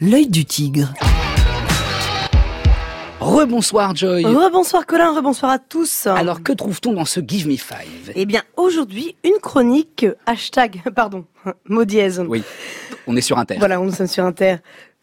L'œil du tigre. Rebonsoir Joy. Rebonsoir Colin, rebonsoir à tous. Alors que trouve-t-on dans ce Give Me Five? Eh bien aujourd'hui une chronique hashtag pardon mot dièse. Oui, on est sur Inter. Voilà, on sommes sur Inter.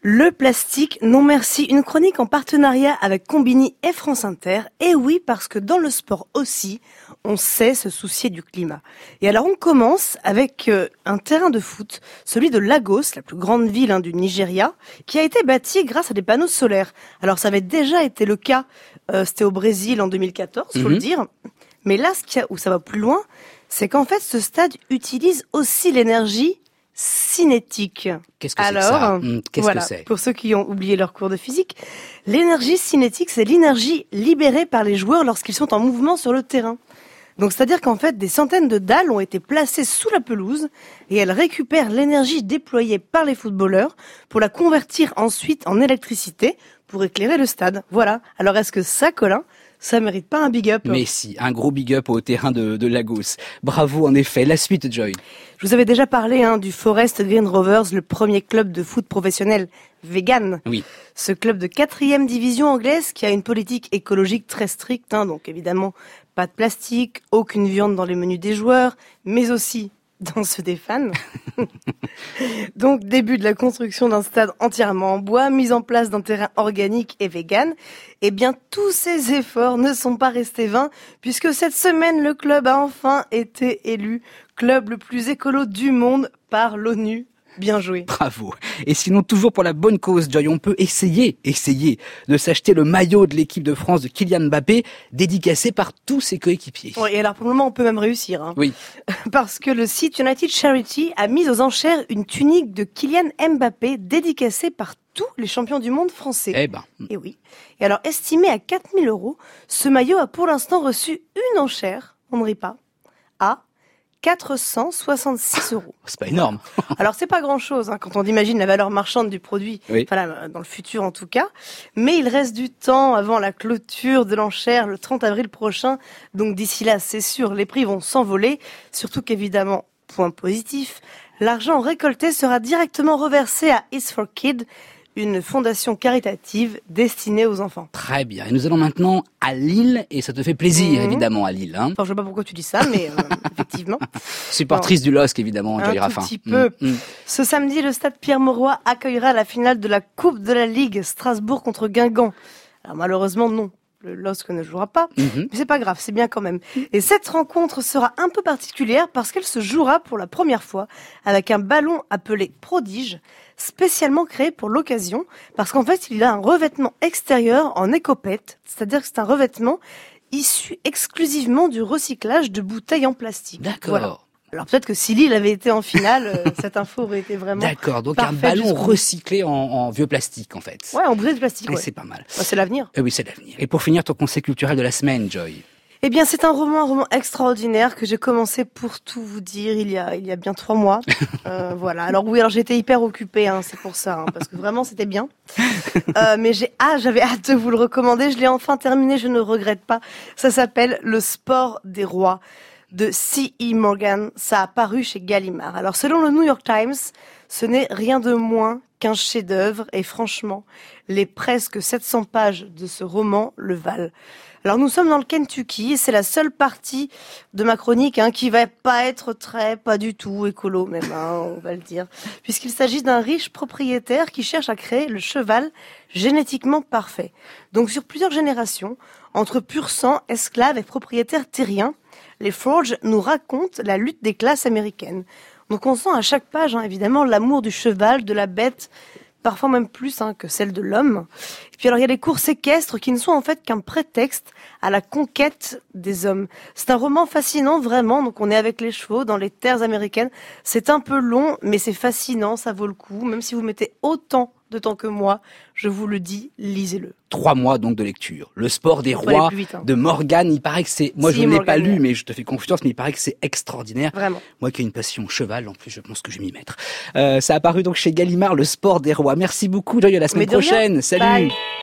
Le plastique, non merci, une chronique en partenariat avec Combini et France Inter. Et oui, parce que dans le sport aussi, on sait se soucier du climat. Et alors on commence avec euh, un terrain de foot, celui de Lagos, la plus grande ville hein, du Nigeria, qui a été bâti grâce à des panneaux solaires. Alors ça avait déjà été le cas, euh, c'était au Brésil en 2014, faut le Mhm. dire. Mais là, ce qu'il y a- où ça va plus loin, c'est qu'en fait ce stade utilise aussi l'énergie cinétique. Qu'est-ce que c'est que Alors, ça Hmm, Qu'est-ce voilà, que c'est pour ceux qui ont oublié leur cours de physique, l'énergie cinétique, c'est l'énergie libérée par les joueurs lorsqu'ils sont en mouvement sur le terrain. Donc, c'est-à-dire qu'en fait, des centaines de dalles ont été placées sous la pelouse et elles récupèrent l'énergie déployée par les footballeurs pour la convertir ensuite en électricité pour éclairer le stade. Voilà. Alors, est-ce que ça, Colin, ça mérite pas un big up Mais si, un gros big up au terrain de, de Lagos. Bravo en effet. La suite Joy. Je vous avais déjà parlé hein, du Forest Green Rovers, le premier club de foot professionnel vegan. Oui. Ce club de quatrième division anglaise qui a une politique écologique très stricte, hein, donc évidemment pas de plastique, aucune viande dans les menus des joueurs, mais aussi dans ceux des donc début de la construction d'un stade entièrement en bois, mise en place d'un terrain organique et vegan. Eh bien tous ces efforts ne sont pas restés vains puisque cette semaine le club a enfin été élu club le plus écolo du monde par l'ONU. Bien joué. Bravo. Et sinon, toujours pour la bonne cause, Joy, on peut essayer, essayer de s'acheter le maillot de l'équipe de France de Kylian Mbappé, dédicacé par tous ses coéquipiers. Ouais, et alors pour le moment on peut même réussir. Hein. Oui. Parce que le site United Charity a mis aux enchères une tunique de Kylian Mbappé dédicacée par tous les champions du monde français. Eh ben, Et oui. Et alors, estimé à 4000 euros, ce maillot a pour l'instant reçu une enchère, on ne rit pas, à 466 euros. c'est pas énorme. Alors, c'est pas grand chose, hein, quand on imagine la valeur marchande du produit. Oui. Enfin, là, dans le futur, en tout cas. Mais il reste du temps avant la clôture de l'enchère le 30 avril prochain. Donc, d'ici là, c'est sûr, les prix vont s'envoler. Surtout qu'évidemment, point positif, l'argent récolté sera directement reversé à Is for Kids, une fondation caritative destinée aux enfants. Très bien. Et nous allons maintenant à Lille, et ça te fait plaisir, Mhm. évidemment, à Lille. Hein. Enfin, je sais pas pourquoi tu dis ça, mais euh, effectivement. Supportrice du LOSC, évidemment, Un Joy tout Raffin. petit peu. Mm, mm. Ce samedi, le stade Pierre-Mauroy accueillera la finale de la Coupe de la Ligue Strasbourg contre Guingamp. Alors malheureusement, non. Le LOSC ne jouera pas. Mhm. Mais c'est pas grave, c'est bien quand même. Et cette rencontre sera un peu particulière parce qu'elle se jouera pour la première fois avec un ballon appelé Prodige, spécialement créé pour l'occasion, parce qu'en fait, il a un revêtement extérieur en écopette, c'est-à-dire que c'est un revêtement issu exclusivement du recyclage de bouteilles en plastique. D'accord. Voilà. Alors peut-être que si Lille avait été en finale, euh, cette info aurait été vraiment... D'accord. Donc un ballon recyclé en, en vieux plastique, en fait. Ouais, en bouteille de plastique, ouais. C'est pas mal. Bah, c'est l'avenir. Eh oui, c'est l'avenir. Et pour finir, ton conseil culturel de la semaine, Joy. Eh bien, c'est un roman, un roman extraordinaire que j'ai commencé pour tout vous dire il y a, il y a bien trois mois. Euh, voilà. Alors oui, alors j'étais hyper occupée, hein, c'est pour ça, hein, parce que vraiment c'était bien. Euh, mais j'ai, ah, j'avais hâte de vous le recommander. Je l'ai enfin terminé, je ne regrette pas. Ça s'appelle Le sport des rois de C.E. Morgan. Ça a paru chez Gallimard. Alors selon le New York Times, ce n'est rien de moins qu'un chef-d'œuvre et franchement, les presque 700 pages de ce roman le valent. Alors nous sommes dans le Kentucky et c'est la seule partie de ma chronique hein, qui va pas être très, pas du tout écolo même, hein, on va le dire, puisqu'il s'agit d'un riche propriétaire qui cherche à créer le cheval génétiquement parfait. Donc sur plusieurs générations, entre pur sang, esclaves et propriétaires terriens, les Forge nous racontent la lutte des classes américaines. Donc on sent à chaque page, hein, évidemment, l'amour du cheval, de la bête, parfois même plus hein, que celle de l'homme. Et puis alors il y a les courses équestres qui ne sont en fait qu'un prétexte à la conquête des hommes. C'est un roman fascinant vraiment, donc on est avec les chevaux dans les terres américaines. C'est un peu long, mais c'est fascinant, ça vaut le coup. Même si vous mettez autant de temps que moi, je vous le dis, lisez-le. Trois mois donc de lecture. Le sport des rois vite, hein. de Morgane. Il paraît que c'est. Moi, Si, je ne l'ai pas lu, mais je te fais confiance. Mais il paraît que c'est extraordinaire. Vraiment. Moi qui ai une passion cheval, en plus, je pense que je vais m'y mettre. Euh, ça a apparu donc chez Gallimard, le sport des rois. Merci beaucoup, Joy. À la semaine prochaine. Salut. Bye.